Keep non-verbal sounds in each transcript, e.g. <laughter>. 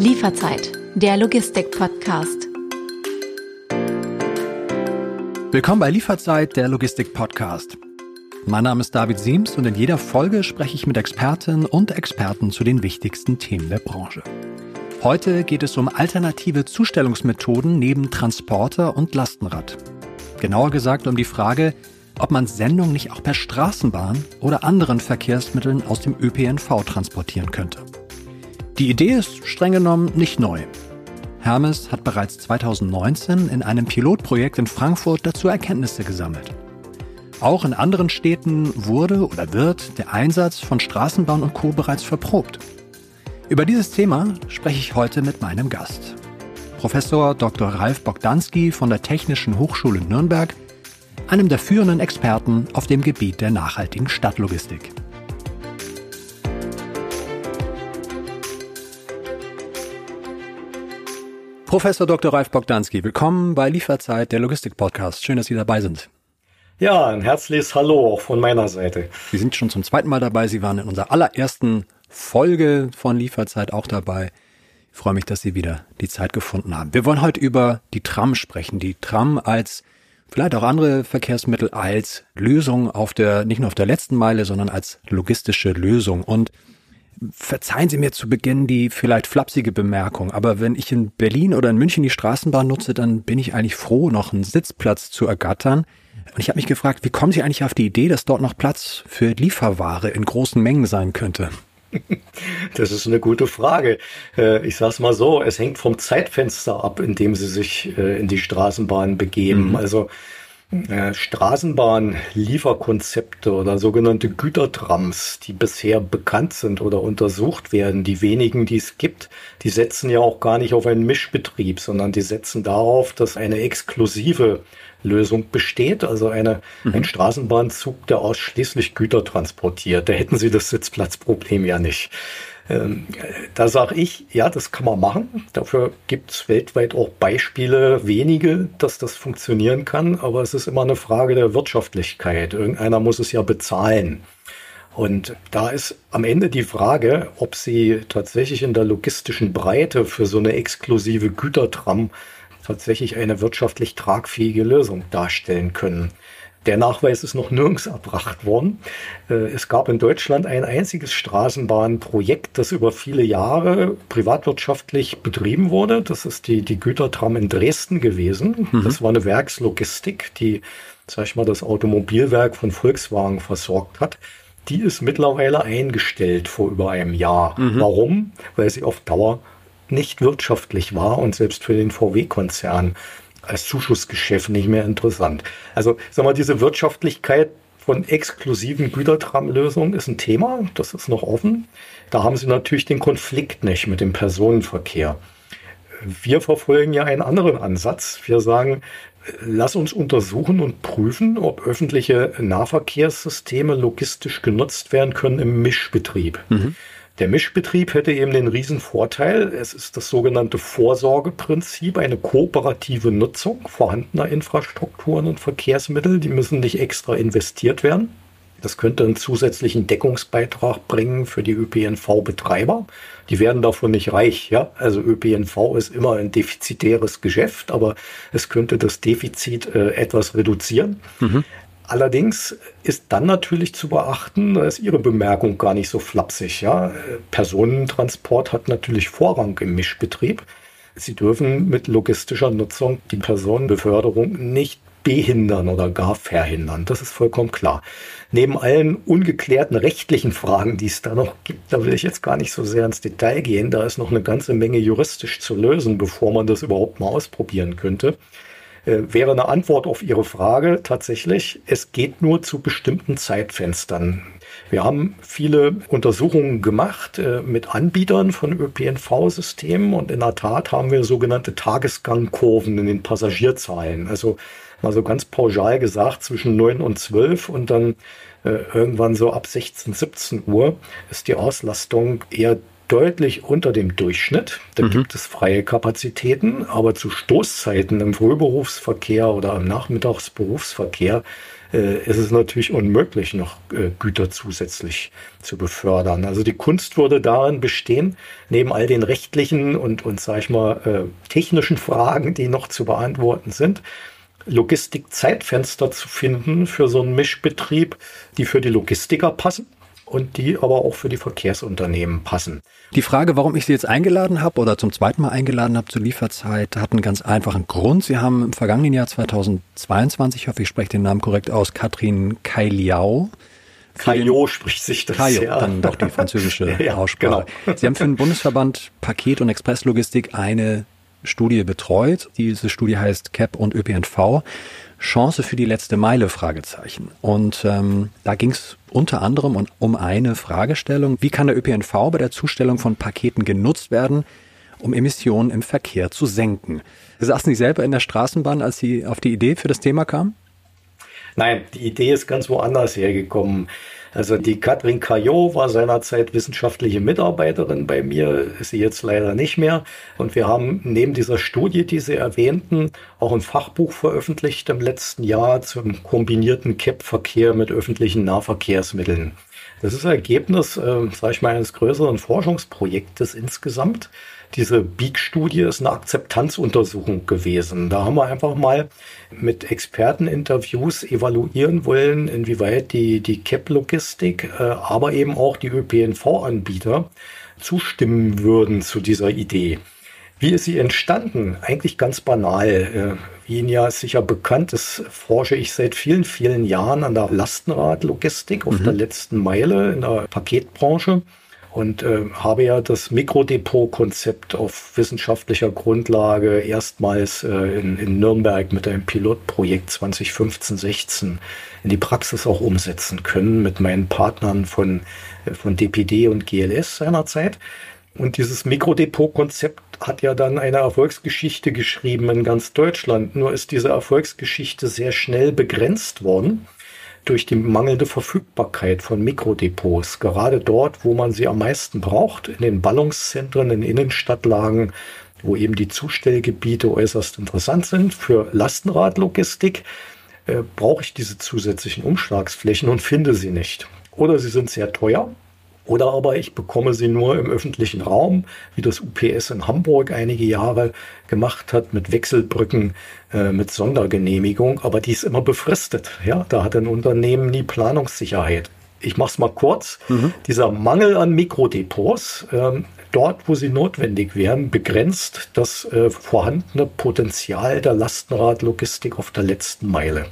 Lieferzeit, der Logistik-Podcast. Willkommen bei Lieferzeit, der Logistik-Podcast. Mein Name ist David Siems und in jeder Folge spreche ich mit Expertinnen und Experten zu den wichtigsten Themen der Branche. Heute geht es um alternative Zustellungsmethoden neben Transporter und Lastenrad. Genauer gesagt um die Frage, ob man Sendungen nicht auch per Straßenbahn oder anderen Verkehrsmitteln aus dem ÖPNV transportieren könnte. Die Idee ist streng genommen nicht neu. Hermes hat bereits 2019 in einem Pilotprojekt in Frankfurt dazu Erkenntnisse gesammelt. Auch in anderen Städten wurde oder wird der Einsatz von Straßenbahn und Co. bereits verprobt. Über dieses Thema spreche ich heute mit meinem Gast. Professor Dr. Ralf Bogdanski von der Technischen Hochschule Nürnberg, einem der führenden Experten auf dem Gebiet der nachhaltigen Stadtlogistik. Professor Dr. Ralf Bogdanski, willkommen bei Lieferzeit, der Logistik-Podcast. Schön, dass Sie dabei sind. Ja, ein herzliches Hallo auch von meiner Seite. Sie sind schon zum zweiten Mal dabei. Sie waren in unserer allerersten Folge von Lieferzeit auch dabei. Ich freue mich, dass Sie wieder die Zeit gefunden haben. Wir wollen heute über die Tram sprechen. Die Tram als vielleicht auch andere Verkehrsmittel als Lösung auf der, nicht nur auf der letzten Meile, sondern als logistische Lösung. Und Verzeihen Sie mir zu Beginn die vielleicht flapsige Bemerkung, aber wenn ich in Berlin oder in München die Straßenbahn nutze, dann bin ich eigentlich froh, noch einen Sitzplatz zu ergattern. Und ich habe mich gefragt, wie kommen Sie eigentlich auf die Idee, dass dort noch Platz für Lieferware in großen Mengen sein könnte? <laughs> Das ist eine gute Frage. Äh, ich sage es mal so, es hängt vom Zeitfenster ab, in dem Sie sich äh, in die Straßenbahn begeben. Mhm. Also äh, Straßenbahn-Lieferkonzepte oder sogenannte Gütertrams, die bisher bekannt sind oder untersucht werden, die wenigen, die es gibt, die setzen ja auch gar nicht auf einen Mischbetrieb, sondern die setzen darauf, dass eine exklusive Lösung besteht, also eine, mhm. ein Straßenbahnzug, der ausschließlich Güter transportiert. Da hätten Sie das Sitzplatzproblem ja nicht. Ähm, da sage ich, ja, das kann man machen. Dafür gibt es weltweit auch Beispiele, wenige, dass das funktionieren kann. Aber es ist immer eine Frage der Wirtschaftlichkeit. Irgendeiner muss es ja bezahlen. Und da ist am Ende die Frage, ob Sie tatsächlich in der logistischen Breite für so eine exklusive Gütertram tatsächlich eine wirtschaftlich tragfähige Lösung darstellen können. Der Nachweis ist noch nirgends erbracht worden. Äh, es gab in Deutschland ein einziges Straßenbahnprojekt, das über viele Jahre privatwirtschaftlich betrieben wurde. Das ist die, die Gütertram in Dresden gewesen. Mhm. Das war eine Werkslogistik, die, sag ich mal, das Automobilwerk von Volkswagen versorgt hat. Die ist mittlerweile eingestellt vor über einem Jahr. Mhm. Warum? Weil sie auf Dauer nicht wirtschaftlich war und selbst für den VW-Konzern als Zuschussgeschäft nicht mehr interessant. Also, sag mal, diese Wirtschaftlichkeit von exklusiven Gütertramlösungen ist ein Thema, das ist noch offen. Da haben Sie natürlich den Konflikt nicht mit dem Personenverkehr. Wir verfolgen ja einen anderen Ansatz. Wir sagen, lass uns untersuchen und prüfen, ob öffentliche Nahverkehrssysteme logistisch genutzt werden können im Mischbetrieb. Mhm. Der Mischbetrieb hätte eben den riesen Vorteil, es ist das sogenannte Vorsorgeprinzip, eine kooperative Nutzung vorhandener Infrastrukturen und Verkehrsmittel, die müssen nicht extra investiert werden. Das könnte einen zusätzlichen Deckungsbeitrag bringen für die ÖPNV-Betreiber. Die werden davon nicht reich, ja. Also ÖPNV ist immer ein defizitäres Geschäft, aber es könnte das Defizit äh, etwas reduzieren. Mhm. Allerdings ist dann natürlich zu beachten, da ist Ihre Bemerkung gar nicht so flapsig. Ja? Personentransport hat natürlich Vorrang im Mischbetrieb. Sie dürfen mit logistischer Nutzung die Personenbeförderung nicht behindern oder gar verhindern. Das ist vollkommen klar. Neben allen ungeklärten rechtlichen Fragen, die es da noch gibt, da will ich jetzt gar nicht so sehr ins Detail gehen. Da ist noch eine ganze Menge juristisch zu lösen, bevor man das überhaupt mal ausprobieren könnte. Äh, wäre eine Antwort auf Ihre Frage tatsächlich, es geht nur zu bestimmten Zeitfenstern. Wir haben viele Untersuchungen gemacht äh, mit Anbietern von ÖPNV-Systemen und in der Tat haben wir sogenannte Tagesgangkurven in den Passagierzahlen. Also mal so ganz pauschal gesagt, zwischen 9 und 12 und dann äh, irgendwann so ab 16, 17 Uhr ist die Auslastung eher deutlich unter dem Durchschnitt. Da mhm. gibt es freie Kapazitäten, aber zu Stoßzeiten im Frühberufsverkehr oder im Nachmittagsberufsverkehr äh, ist es natürlich unmöglich, noch äh, Güter zusätzlich zu befördern. Also die Kunst würde darin bestehen, neben all den rechtlichen und, und sag ich mal, äh, technischen Fragen, die noch zu beantworten sind, Logistikzeitfenster zu finden für so einen Mischbetrieb, die für die Logistiker passen und die aber auch für die Verkehrsunternehmen passen. Die Frage, warum ich Sie jetzt eingeladen habe oder zum zweiten Mal eingeladen habe zur Lieferzeit, hat einen ganz einfachen Grund. Sie haben im vergangenen Jahr 2022, ich hoffe, ich spreche den Namen korrekt aus, Katrin Kailiau. Kaio spricht sich das. Kaio, ja. dann doch die französische <laughs> ja, Aussprache. Genau. Sie haben für den Bundesverband Paket- und Expresslogistik eine Studie betreut. Diese Studie heißt CAP und ÖPNV. Chance für die letzte Meile? Fragezeichen. Und ähm, da ging es unter anderem um eine Fragestellung, wie kann der ÖPNV bei der Zustellung von Paketen genutzt werden, um Emissionen im Verkehr zu senken. Saßen Sie selber in der Straßenbahn, als Sie auf die Idee für das Thema kamen? Nein, die Idee ist ganz woanders hergekommen. Also die Katrin Caillot war seinerzeit wissenschaftliche Mitarbeiterin bei mir, ist sie jetzt leider nicht mehr. Und wir haben neben dieser Studie, die Sie erwähnten, auch ein Fachbuch veröffentlicht im letzten Jahr zum kombinierten CAP-Verkehr mit öffentlichen Nahverkehrsmitteln. Das ist Ergebnis, äh, sage ich mal, eines größeren Forschungsprojektes insgesamt. Diese Beak-Studie ist eine Akzeptanzuntersuchung gewesen. Da haben wir einfach mal mit Experteninterviews evaluieren wollen, inwieweit die, die CAP-Logistik, äh, aber eben auch die ÖPNV-Anbieter zustimmen würden zu dieser Idee. Wie ist sie entstanden? Eigentlich ganz banal. Äh, wie Ihnen ja sicher bekannt ist, forsche ich seit vielen, vielen Jahren an der Lastenradlogistik auf mhm. der letzten Meile in der Paketbranche und äh, habe ja das Mikrodepot-Konzept auf wissenschaftlicher Grundlage erstmals äh, in, in Nürnberg mit einem Pilotprojekt 2015-16 in die Praxis auch umsetzen können mit meinen Partnern von, äh, von DPD und GLS seinerzeit. Und dieses Mikrodepot-Konzept hat ja dann eine Erfolgsgeschichte geschrieben in ganz Deutschland. Nur ist diese Erfolgsgeschichte sehr schnell begrenzt worden durch die mangelnde Verfügbarkeit von Mikrodepots. Gerade dort, wo man sie am meisten braucht, in den Ballungszentren, in Innenstadtlagen, wo eben die Zustellgebiete äußerst interessant sind für Lastenradlogistik, äh, brauche ich diese zusätzlichen Umschlagsflächen und finde sie nicht. Oder sie sind sehr teuer oder aber ich bekomme sie nur im öffentlichen Raum, wie das UPS in Hamburg einige Jahre gemacht hat, mit Wechselbrücken, äh, mit Sondergenehmigung. Aber die ist immer befristet. Ja, da hat ein Unternehmen nie Planungssicherheit. Ich mache es mal kurz. Mhm. Dieser Mangel an Mikrodepots, äh, dort, wo sie notwendig wären, begrenzt das äh, vorhandene Potenzial der Lastenradlogistik auf der letzten Meile.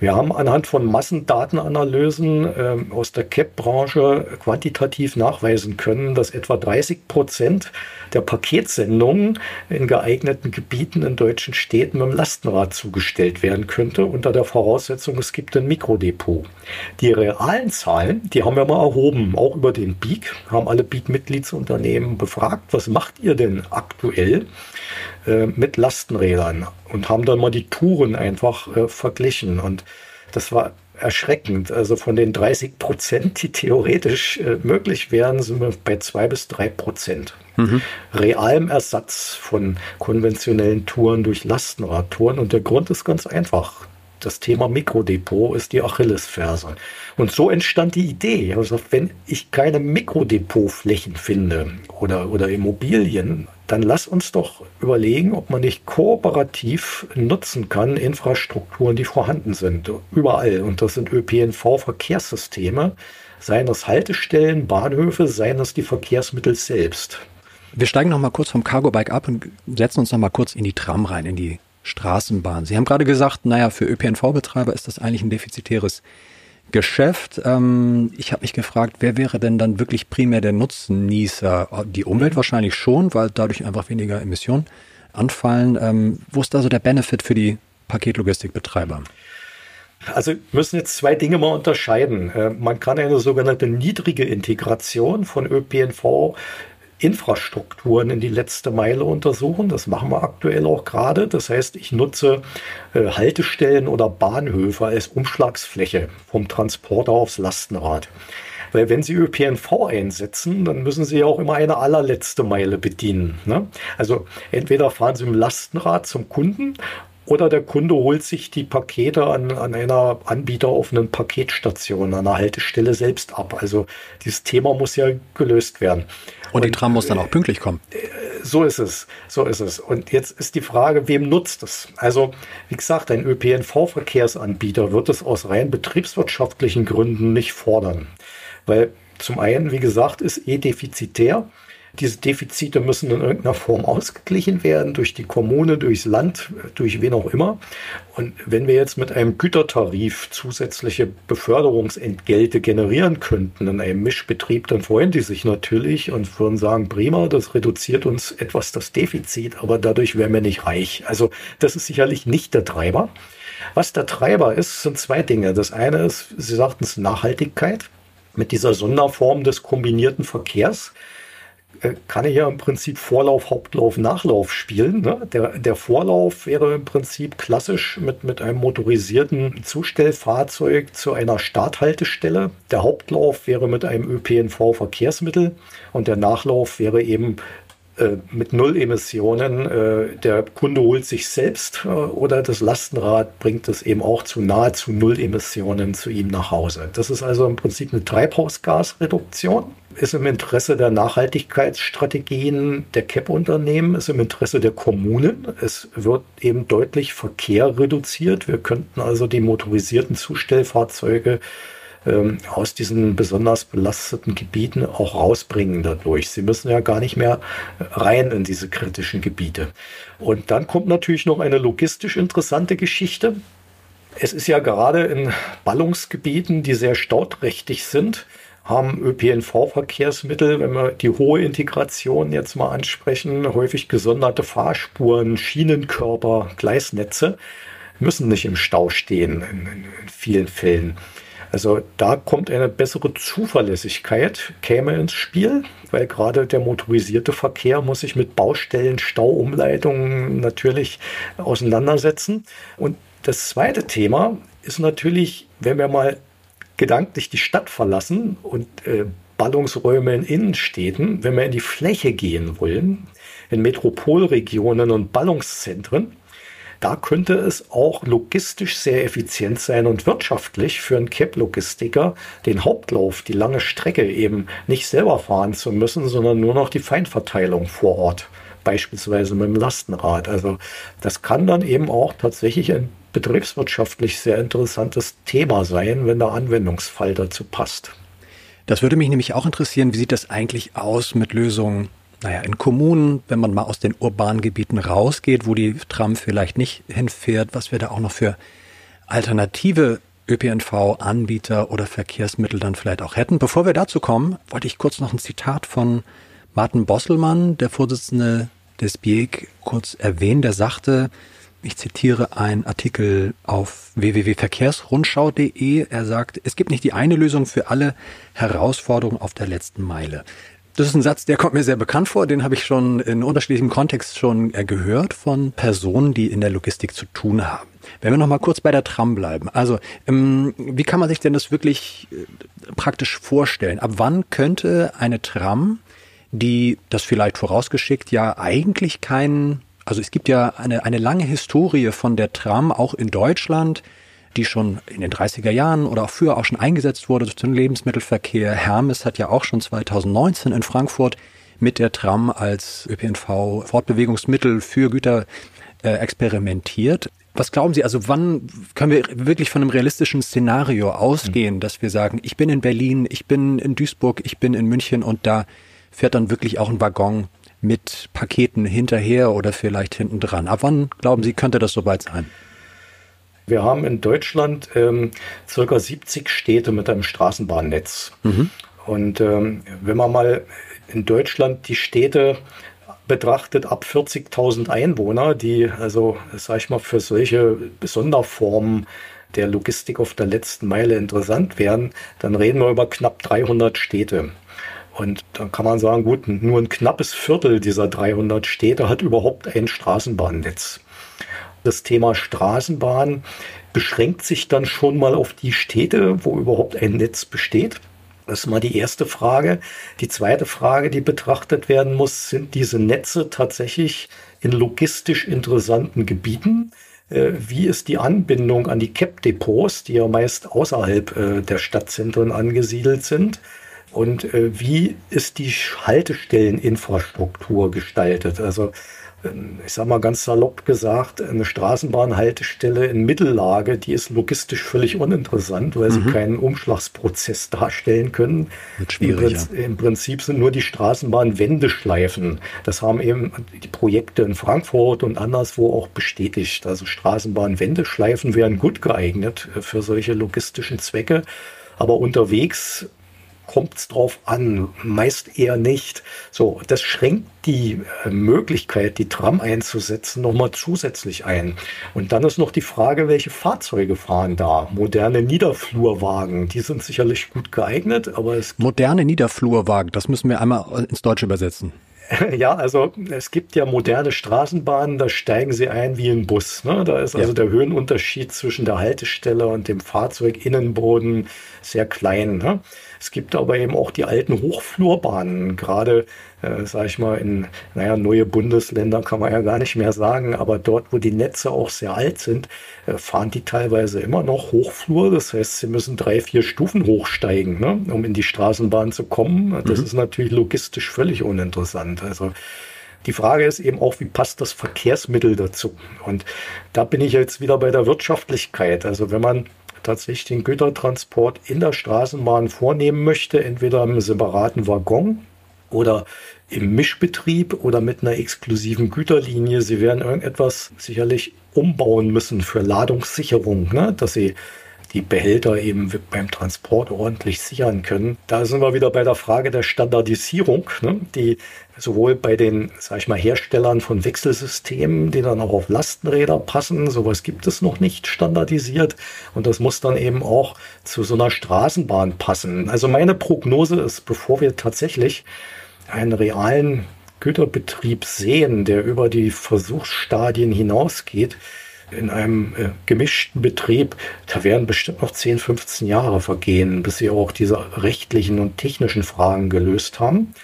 Wir haben anhand von Massendatenanalysen äh, aus der CAP-Branche quantitativ nachweisen können, dass etwa 30 Prozent der Paketsendungen in geeigneten Gebieten in deutschen Städten mit dem Lastenrad zugestellt werden könnte, unter der Voraussetzung, es gibt ein Mikrodepot. Die realen Zahlen, die haben wir mal erhoben, auch über den BIG, haben alle BIG-Mitgliedsunternehmen befragt, was macht ihr denn aktuell äh, mit Lastenrädern? Und haben dann mal die Touren einfach äh, verglichen. Und das war erschreckend. Also von den 30 Prozent, die theoretisch äh, möglich wären, sind wir bei zwei bis drei Prozent. Mhm. Realem Ersatz von konventionellen Touren durch Lastenradtouren. Und der Grund ist ganz einfach. Das Thema Mikrodepot ist die Achillesferse. Und so entstand die Idee. Also wenn ich keine Mikrodepotflächen finde oder, oder Immobilien, dann lass uns doch überlegen, ob man nicht kooperativ nutzen kann Infrastrukturen, die vorhanden sind, überall. Und das sind ÖPNV-Verkehrssysteme, seien das Haltestellen, Bahnhöfe, seien das die Verkehrsmittel selbst. Wir steigen noch mal kurz vom Cargo-Bike ab und setzen uns noch mal kurz in die Tram rein, in die Straßenbahn. Sie haben gerade gesagt, naja, für ÖPNV-Betreiber ist das eigentlich ein defizitäres Geschäft. Ähm, ich habe mich gefragt, wer wäre denn dann wirklich primär der Nutznießer? Die Umwelt wahrscheinlich schon, weil dadurch einfach weniger Emissionen anfallen. Ähm, wo ist da so der Benefit für die Paketlogistikbetreiber? Also müssen jetzt zwei Dinge mal unterscheiden. Äh, man kann eine sogenannte niedrige Integration von ÖPNV Infrastrukturen in die letzte Meile untersuchen. Das machen wir aktuell auch gerade. Das heißt, ich nutze äh, Haltestellen oder Bahnhöfe als Umschlagsfläche vom Transporter aufs Lastenrad. Weil wenn Sie ÖPNV einsetzen, dann müssen Sie ja auch immer eine allerletzte Meile bedienen. Ne? Also entweder fahren Sie im Lastenrad zum Kunden Oder der Kunde holt sich die Pakete an, an einer anbieteroffenen Paketstation, an einer Haltestelle selbst ab. Also dieses Thema muss ja gelöst werden. Und, die Tram muss dann auch pünktlich kommen. Äh, so ist es, so ist es. Und jetzt ist die Frage, wem nutzt es? Also, wie gesagt, ein ÖPNV-Verkehrsanbieter wird es aus rein betriebswirtschaftlichen Gründen nicht fordern. Weil zum einen, wie gesagt, ist eh defizitär. Diese Defizite müssen in irgendeiner Form ausgeglichen werden durch die Kommune, durchs Land, durch wen auch immer. Und wenn wir jetzt mit einem Gütertarif zusätzliche Beförderungsentgelte generieren könnten in einem Mischbetrieb, dann freuen die sich natürlich und würden sagen, prima, das reduziert uns etwas das Defizit, aber dadurch wären wir nicht reich. Also das ist sicherlich nicht der Treiber. Was der Treiber ist, sind zwei Dinge. Das eine ist, Sie sagten es, Nachhaltigkeit mit dieser Sonderform des kombinierten Verkehrs kann ich ja im Prinzip Vorlauf, Hauptlauf, Nachlauf spielen. Ne? Der, der Vorlauf wäre im Prinzip klassisch mit, mit einem motorisierten Zustellfahrzeug zu einer Starthaltestelle. Der Hauptlauf wäre mit einem ÖPNV-Verkehrsmittel und der Nachlauf wäre eben äh, mit Null Emissionen. Äh, der Kunde holt sich selbst äh, oder das Lastenrad bringt es eben auch zu nahezu Null Emissionen zu ihm nach Hause. Das ist also im Prinzip eine Treibhausgasreduktion. Ist im Interesse der Nachhaltigkeitsstrategien der CAP-Unternehmen, ist im Interesse der Kommunen. Es wird eben deutlich Verkehr reduziert. Wir könnten also die motorisierten Zustellfahrzeuge ähm, aus diesen besonders belasteten Gebieten auch rausbringen dadurch. Sie müssen ja gar nicht mehr rein in diese kritischen Gebiete. Und dann kommt natürlich noch eine logistisch interessante Geschichte. Es ist ja gerade in Ballungsgebieten, die sehr stauträchtig sind, haben ÖPNV-Verkehrsmittel, wenn wir die hohe Integration jetzt mal ansprechen, häufig gesonderte Fahrspuren, Schienenkörper, Gleisnetze, müssen nicht im Stau stehen in, in, in vielen Fällen. Also da kommt eine bessere Zuverlässigkeit, käme ins Spiel, weil gerade der motorisierte Verkehr muss sich mit Baustellen, Stauumleitungen natürlich auseinandersetzen. Und das zweite Thema ist natürlich, wenn wir mal gedanklich die Stadt verlassen und äh, Ballungsräume in Innenstädten, wenn wir in die Fläche gehen wollen, in Metropolregionen und Ballungszentren, da könnte es auch logistisch sehr effizient sein und wirtschaftlich für einen CAP-Logistiker, den Hauptlauf, die lange Strecke eben nicht selber fahren zu müssen, sondern nur noch die Feinverteilung vor Ort, beispielsweise mit dem Lastenrad. Also das kann dann eben auch tatsächlich ein betriebswirtschaftlich sehr interessantes Thema sein, wenn der Anwendungsfall dazu passt. Das würde mich nämlich auch interessieren, wie sieht das eigentlich aus mit Lösungen naja, in Kommunen, wenn man mal aus den urbanen Gebieten rausgeht, wo die Tram vielleicht nicht hinfährt, was wir da auch noch für alternative ÖPNV-Anbieter oder Verkehrsmittel dann vielleicht auch hätten. Bevor wir dazu kommen, wollte ich kurz noch ein Zitat von Martin Bosselmann, der Vorsitzende des BIEG, kurz erwähnen. Der sagte, ich zitiere einen Artikel auf www.verkehrsrundschau.de. Er sagt, es gibt nicht die eine Lösung für alle Herausforderungen auf der letzten Meile. Das ist ein Satz, der kommt mir sehr bekannt vor. Den habe ich schon in unterschiedlichem Kontext schon äh, gehört von Personen, die in der Logistik zu tun haben. Wenn wir noch mal kurz bei der Tram bleiben. Also, ähm, wie kann man sich denn das wirklich äh, praktisch vorstellen? Ab wann könnte eine Tram, die das vielleicht vorausgeschickt ja eigentlich keinen, also es gibt ja eine, eine lange Historie von der Tram auch in Deutschland, die schon in den 30er Jahren oder auch früher auch schon eingesetzt wurde zum Lebensmittelverkehr. Hermes hat ja auch schon 2019 in Frankfurt mit der Tram als ÖPNV Fortbewegungsmittel für Güter äh, experimentiert. Was glauben Sie, also wann können wir wirklich von einem realistischen Szenario ausgehen, dass wir sagen, ich bin in Berlin, ich bin in Duisburg, ich bin in München und da fährt dann wirklich auch ein Waggon mit Paketen hinterher oder vielleicht hinten dran. Ab wann glauben Sie, könnte das soweit sein? Wir haben in Deutschland ähm, circa 70 Städte mit einem Straßenbahnnetz. Mhm. Und ähm, wenn man mal in Deutschland die Städte betrachtet ab 40.000 Einwohner, die also, sag ich mal, für solche Sonderformen der Logistik auf der letzten Meile interessant wären, dann reden wir über knapp 300 Städte. Und dann kann man sagen, gut, nur ein knappes Viertel dieser 300 Städte hat überhaupt ein Straßenbahnnetz. Das Thema Straßenbahn beschränkt sich dann schon mal auf die Städte, wo überhaupt ein Netz besteht. Das ist mal die erste Frage. Die zweite Frage, die betrachtet werden muss, sind diese Netze tatsächlich in logistisch interessanten Gebieten? äh, wie ist die Anbindung an die CAP-Depots, die ja meist außerhalb äh, der Stadtzentren angesiedelt sind. Und äh, wie ist die Haltestelleninfrastruktur gestaltet? Also ich sage mal ganz salopp gesagt, eine Straßenbahnhaltestelle in Mittellage, die ist logistisch völlig uninteressant, weil mhm. sie keinen Umschlagsprozess darstellen können. Im, Prinzip, Im Prinzip sind nur die Straßenbahnwendeschleifen. Das haben eben die Projekte in Frankfurt und anderswo auch bestätigt. Also Straßenbahnwendeschleifen wären gut geeignet für solche logistischen Zwecke. Aber unterwegs kommt es drauf an, meist eher nicht. So, das schränkt die äh, Möglichkeit, die Tram einzusetzen, nochmal zusätzlich ein. Und dann ist noch die Frage, welche Fahrzeuge fahren da? Moderne Niederflurwagen, die sind sicherlich gut geeignet, aber es. Moderne Niederflurwagen, das müssen wir einmal ins Deutsche übersetzen. <laughs> Ja, also es gibt ja moderne Straßenbahnen, da steigen sie ein wie ein Bus. Ne? Da ist also ja. der Höhenunterschied zwischen der Haltestelle und dem Fahrzeuginnenboden sehr klein. Ne? Es gibt aber eben auch die alten Hochflurbahnen, gerade, äh, sage ich mal, in, naja, neue Bundesländer kann man ja gar nicht mehr sagen, aber dort, wo die Netze auch sehr alt sind, äh, fahren die teilweise immer noch Hochflur. Das heißt, sie müssen drei, vier Stufen hochsteigen, ne, um in die Straßenbahn zu kommen. Das mhm. ist natürlich logistisch völlig uninteressant. Also, die Frage ist eben auch, wie passt das Verkehrsmittel dazu? Und da bin ich jetzt wieder bei der Wirtschaftlichkeit. Also wenn man tatsächlich den Gütertransport in der Straßenbahn vornehmen möchte, entweder im separaten Waggon oder im Mischbetrieb oder mit einer exklusiven Güterlinie. Sie werden irgendetwas sicherlich umbauen müssen für Ladungssicherung, ne? dass sie die Behälter eben beim Transport ordentlich sichern können. Da sind wir wieder bei der Frage der Standardisierung, ne, die sowohl bei den, sag ich mal, Herstellern von Wechselsystemen, die dann auch auf Lastenräder passen, sowas gibt es noch nicht standardisiert und das muss dann eben auch zu so einer Straßenbahn passen. Also meine Prognose ist, bevor wir tatsächlich einen realen Güterbetrieb sehen, der über die Versuchsstadien hinausgeht, in einem äh, gemischten Betrieb, da werden bestimmt noch 10, 15 Jahre vergehen, bis sie auch diese rechtlichen und technischen Fragen gelöst haben.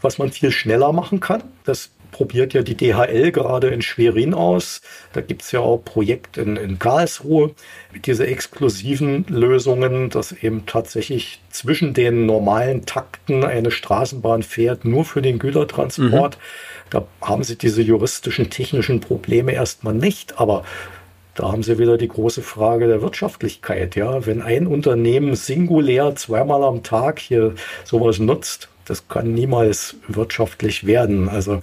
Was man viel schneller machen kann, das probiert ja die DHL gerade in Schwerin aus. Da gibt es ja auch Projekt in, in Karlsruhe mit diese exklusiven Lösungen, dass eben tatsächlich zwischen den normalen Takten eine Straßenbahn fährt, nur für den Gütertransport. Mhm. Da haben sie diese juristischen, technischen Probleme erstmal nicht, aber da haben Sie wieder die große Frage der Wirtschaftlichkeit. Ja, wenn ein Unternehmen singulär zweimal am Tag hier sowas nutzt, das kann niemals wirtschaftlich werden. Also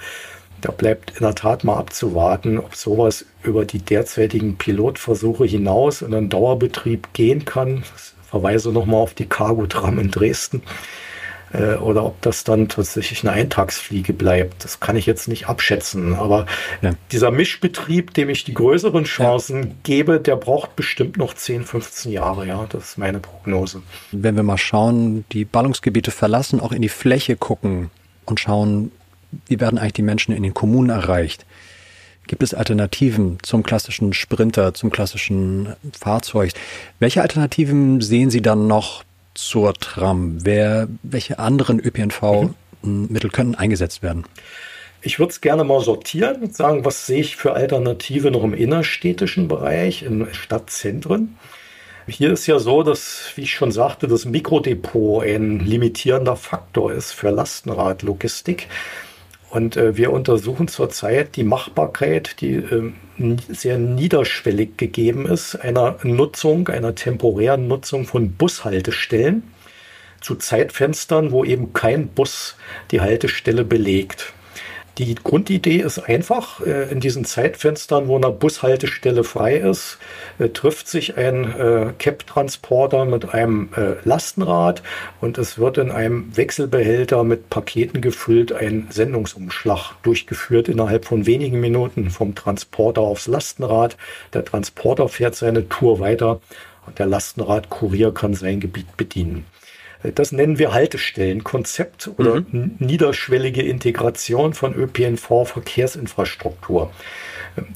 da bleibt in der Tat mal abzuwarten, ob sowas über die derzeitigen Pilotversuche hinaus in einen Dauerbetrieb gehen kann. Ich verweise nochmal auf die Cargo-Tram in Dresden äh, oder ob das dann tatsächlich eine Eintagsfliege bleibt. Das kann ich jetzt nicht abschätzen. Aber ja. dieser Mischbetrieb, dem ich die größeren Chancen ja. gebe, der braucht bestimmt noch 10, 15 Jahre. Ja, das ist meine Prognose. Wenn wir mal schauen, die Ballungsgebiete verlassen, auch in die Fläche gucken und schauen, wie werden eigentlich die Menschen in den Kommunen erreicht? Gibt es Alternativen zum klassischen Sprinter, zum klassischen Fahrzeug? Welche Alternativen sehen Sie dann noch zur Tram? Wer, welche anderen ÖPNV-Mittel können eingesetzt werden? Ich würde es gerne mal sortieren und sagen, was sehe ich für Alternative noch im innerstädtischen Bereich, in Stadtzentren. Hier ist ja so, dass, wie ich schon sagte, das Mikrodepot ein limitierender Faktor ist für Lastenradlogistik. Und äh, wir untersuchen zurzeit die Machbarkeit, die äh, sehr niederschwellig gegeben ist, einer Nutzung, einer temporären Nutzung von Bushaltestellen zu Zeitfenstern, wo eben kein Bus die Haltestelle belegt. Die Grundidee ist einfach. Äh, in diesen Zeitfenstern, wo eine Bushaltestelle frei ist, äh, trifft sich ein äh, CAP-Transporter mit einem Lastenrad und es wird in einem Wechselbehälter mit Paketen gefüllt ein Sendungsumschlag durchgeführt innerhalb von wenigen Minuten vom Transporter aufs Lastenrad. Der Transporter fährt seine Tour weiter und der Lastenradkurier kann sein Gebiet bedienen. Das nennen wir Haltestellenkonzept oder mhm. niederschwellige Integration von ÖPNV-Verkehrsinfrastruktur.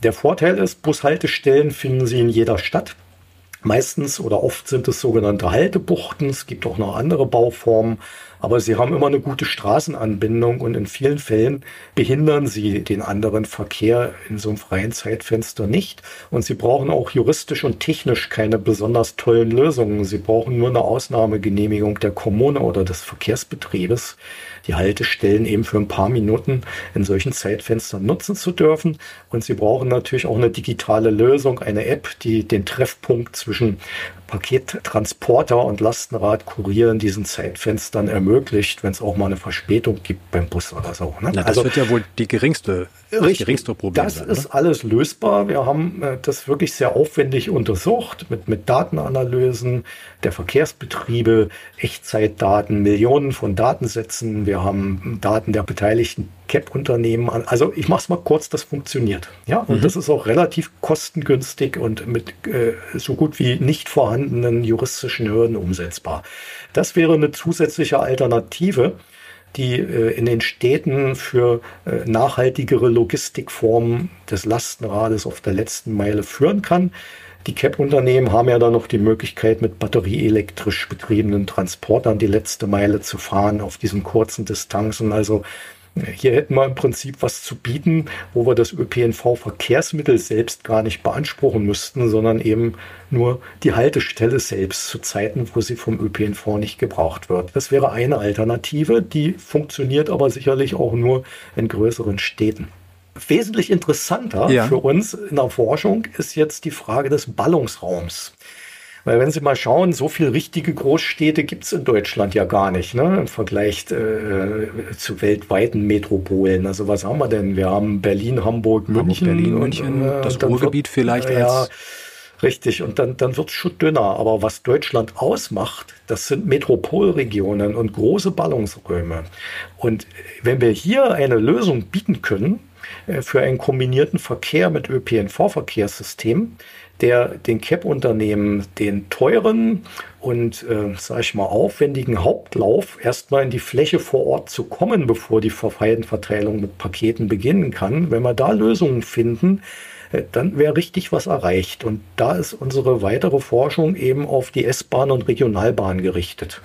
Der Vorteil ist, Bushaltestellen finden Sie in jeder Stadt. Meistens oder oft sind es sogenannte Haltebuchten. Es gibt auch noch andere Bauformen. Aber sie haben immer eine gute Straßenanbindung und in vielen Fällen behindern sie den anderen Verkehr in so einem freien Zeitfenster nicht. Und sie brauchen auch juristisch und technisch keine besonders tollen Lösungen. Sie brauchen nur eine Ausnahmegenehmigung der Kommune oder des Verkehrsbetriebes die Haltestellen eben für ein paar Minuten in solchen Zeitfenstern nutzen zu dürfen. Und Sie brauchen natürlich auch eine digitale Lösung, eine App, die den Treffpunkt zwischen Pakettransporter und Lastenrad kurieren diesen Zeitfenstern ermöglicht, wenn es auch mal eine Verspätung gibt beim Bus oder so. Ne? Na, das also, wird ja wohl die geringste, richtig, geringste Problem Das sein, ist alles lösbar. Wir haben äh, das wirklich sehr aufwendig untersucht mit, mit Datenanalysen der Verkehrsbetriebe, Echtzeitdaten, Millionen von Datensätzen. Wir haben Daten der beteiligten CAP-Unternehmen an. Also ich mache es mal kurz, das funktioniert. Ja, und mhm. das ist auch relativ kostengünstig und mit äh, so gut wie nicht vorhandenen juristischen Hürden umsetzbar. Das wäre eine zusätzliche Alternative die äh, in den Städten für äh, nachhaltigere Logistikformen des Lastenrades auf der letzten Meile führen kann. Die CAP-Unternehmen haben ja dann noch die Möglichkeit, mit batterieelektrisch betriebenen Transportern die letzte Meile zu fahren auf diesen kurzen Distanzen. Also hier hätten wir im Prinzip was zu bieten, wo wir das ÖPNV-Verkehrsmittel selbst gar nicht beanspruchen müssten, sondern eben nur die Haltestelle selbst zu Zeiten, wo sie vom ÖPNV nicht gebraucht wird. Das wäre eine Alternative, die funktioniert aber sicherlich auch nur in größeren Städten. Wesentlich interessanter ja. für uns in der Forschung ist jetzt die Frage des Ballungsraums. Weil wenn Sie mal schauen, so viele richtige Großstädte gibt es in Deutschland ja gar nicht, ne? im Vergleich äh, zu weltweiten Metropolen. Also was haben wir denn? Wir haben Berlin, Hamburg, München. Hamburg, Berlin, München, und, äh, das Ruhrgebiet vielleicht äh, ja, Richtig, und dann, dann wird es schon dünner. Aber was Deutschland ausmacht, das sind Metropolregionen und große Ballungsräume. Und wenn wir hier eine Lösung bieten können äh, für einen kombinierten Verkehr mit ÖPNV-Verkehrssystem, der den CAP-Unternehmen den teuren und, äh, sage ich mal, aufwendigen Hauptlauf erstmal in die Fläche vor Ort zu kommen, bevor die Verteilen mit Paketen beginnen kann. Wenn wir da Lösungen finden, äh, dann wäre richtig was erreicht. Und da ist unsere weitere Forschung eben auf die S-Bahn und Regionalbahn gerichtet.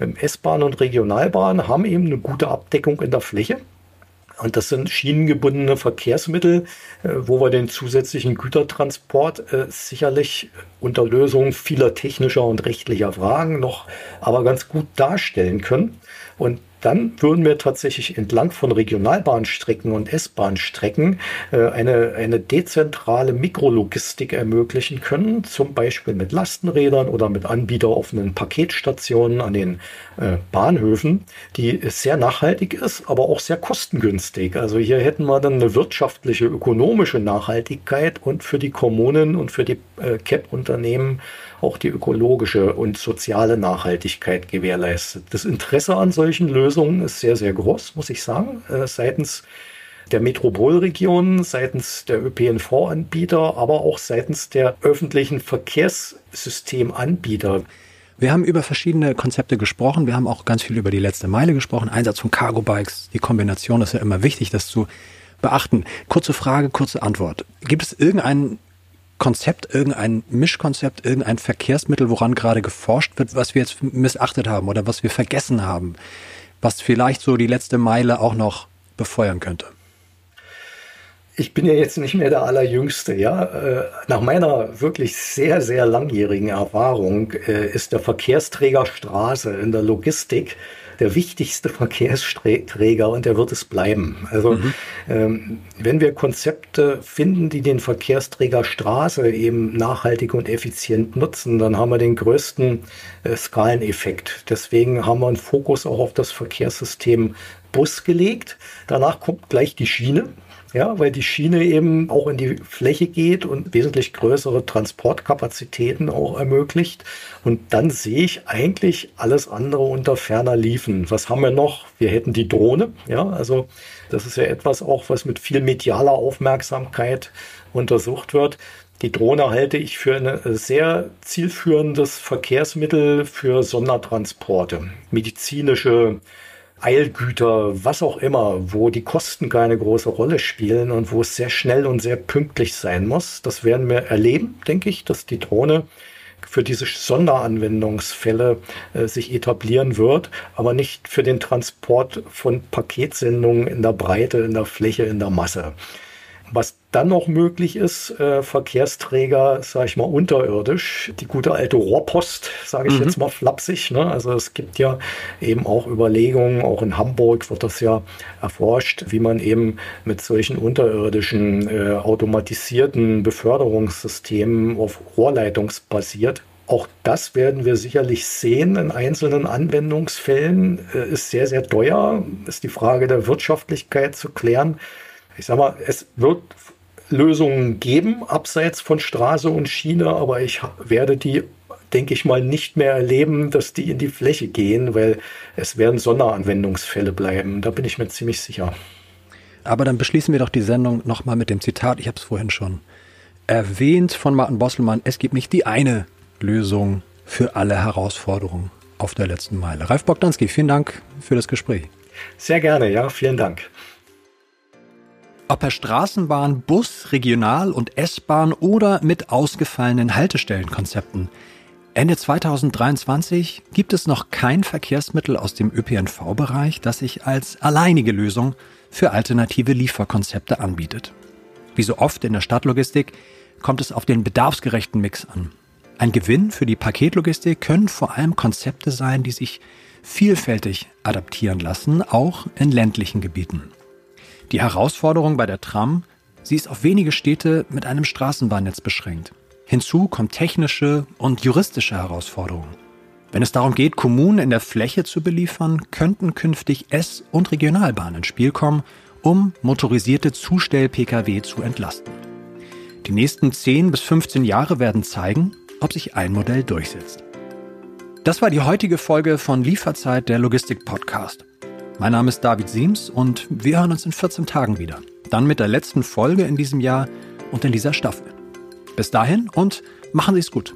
Ähm, S-Bahn und Regionalbahn haben eben eine gute Abdeckung in der Fläche. Und das sind schienengebundene Verkehrsmittel, äh, wo wir den zusätzlichen Gütertransport äh, sicherlich unter Lösung vieler technischer und rechtlicher Fragen noch aber ganz gut darstellen können. Und dann würden wir tatsächlich entlang von Regionalbahnstrecken und S-Bahnstrecken äh, eine, eine dezentrale Mikrologistik ermöglichen können, zum Beispiel mit Lastenrädern oder mit anbieteroffenen Paketstationen an den äh, Bahnhöfen, die sehr nachhaltig ist, aber auch sehr kostengünstig. Also hier hätten wir dann eine wirtschaftliche, ökonomische Nachhaltigkeit und für die Kommunen und für die äh, CAP-Unternehmen auch die ökologische und soziale Nachhaltigkeit gewährleistet. Das Interesse an solchen Lösungen ist sehr, sehr groß, muss ich sagen, äh, seitens der Metropolregionen, seitens der ÖPNV-Anbieter, aber auch seitens der öffentlichen Verkehrssystemanbieter. Wir haben über verschiedene Konzepte gesprochen. Wir haben auch ganz viel über die letzte Meile gesprochen. Einsatz von Cargo-Bikes. Die Kombination ist ja immer wichtig, das zu beachten. Kurze Frage, kurze Antwort. Gibt es irgendeinen Konzept, irgendein Mischkonzept, irgendein Verkehrsmittel, woran gerade geforscht wird, was wir jetzt missachtet haben oder was wir vergessen haben, was vielleicht so die letzte Meile auch noch befeuern könnte? Ich bin ja jetzt nicht mehr der Allerjüngste, ja. Äh, nach meiner wirklich sehr, sehr langjährigen Erfahrung äh, ist der Verkehrsträger Straße in der Logistik der wichtigste Verkehrsträger und er wird es bleiben. Also mhm. ähm, wenn wir Konzepte finden, die den Verkehrsträger Straße eben nachhaltig und effizient nutzen, dann haben wir den größten äh, Skaleneffekt. Deswegen haben wir einen Fokus auch auf das Verkehrssystem Bus gelegt. Danach kommt gleich die Schiene. Ja, weil die Schiene eben auch in die Fläche geht und wesentlich größere Transportkapazitäten auch ermöglicht. Und dann sehe ich eigentlich alles andere unter ferner Liefen. Was haben wir noch? Wir hätten die Drohne. Ja, also das ist ja etwas auch, was mit viel medialer Aufmerksamkeit untersucht wird. Die Drohne halte ich für ein sehr zielführendes Verkehrsmittel für Sondertransporte, medizinische Eilgüter, was auch immer, wo die Kosten keine große Rolle spielen und wo es sehr schnell und sehr pünktlich sein muss. Das werden wir erleben, denke ich, dass die Drohne für diese Sonderanwendungsfälle äh, sich etablieren wird, aber nicht für den Transport von Paketsendungen in der Breite, in der Fläche, in der Masse. Was dann noch möglich ist, äh, Verkehrsträger, sage ich mal, unterirdisch, die gute alte Rohrpost, sage ich mhm. jetzt mal flapsig. Ne? Also es gibt ja eben auch Überlegungen, auch in Hamburg wird das ja erforscht, wie man eben mit solchen unterirdischen äh, automatisierten Beförderungssystemen auf Rohrleitungsbasiert auch das werden wir sicherlich sehen in einzelnen Anwendungsfällen. Äh, ist sehr, sehr teuer. Ist die Frage der Wirtschaftlichkeit zu klären ich sag mal, es wird Lösungen geben, abseits von Straße und Schiene, aber ich werde die, denke ich mal, nicht mehr erleben, dass die in die Fläche gehen, weil es werden Sonderanwendungsfälle bleiben. Da bin ich mir ziemlich sicher. Aber dann beschließen wir doch die Sendung nochmal mit dem Zitat, ich habe es vorhin schon erwähnt von Martin Bosselmann, es gibt nicht die eine Lösung für alle Herausforderungen auf der letzten Meile. Ralf Bogdanski, vielen Dank für das Gespräch. Sehr gerne, ja, vielen Dank. Ob per Straßenbahn, Bus, Regional- und S-Bahn oder mit ausgefallenen Haltestellenkonzepten. Ende 2023 gibt es noch kein Verkehrsmittel aus dem ÖPNV-Bereich, das sich als alleinige Lösung für alternative Lieferkonzepte anbietet. Wie so oft in der Stadtlogistik kommt es auf den bedarfsgerechten Mix an. Ein Gewinn für die Paketlogistik können vor allem Konzepte sein, die sich vielfältig adaptieren lassen, auch in ländlichen Gebieten. Die Herausforderung bei der Tram, sie ist auf wenige Städte mit einem Straßenbahnnetz beschränkt. Hinzu kommt technische und juristische Herausforderungen. Wenn es darum geht, Kommunen in der Fläche zu beliefern, könnten künftig S- und Regionalbahnen ins Spiel kommen, um motorisierte Zustell-Pkw zu entlasten. Die nächsten 10 bis 15 Jahre werden zeigen, ob sich ein Modell durchsetzt. Das war die heutige Folge von Lieferzeit der Logistik Podcast. Mein Name ist David Siems und wir hören uns in 14 Tagen wieder. Dann mit der letzten Folge in diesem Jahr und in dieser Staffel. Bis dahin und machen Sie es gut.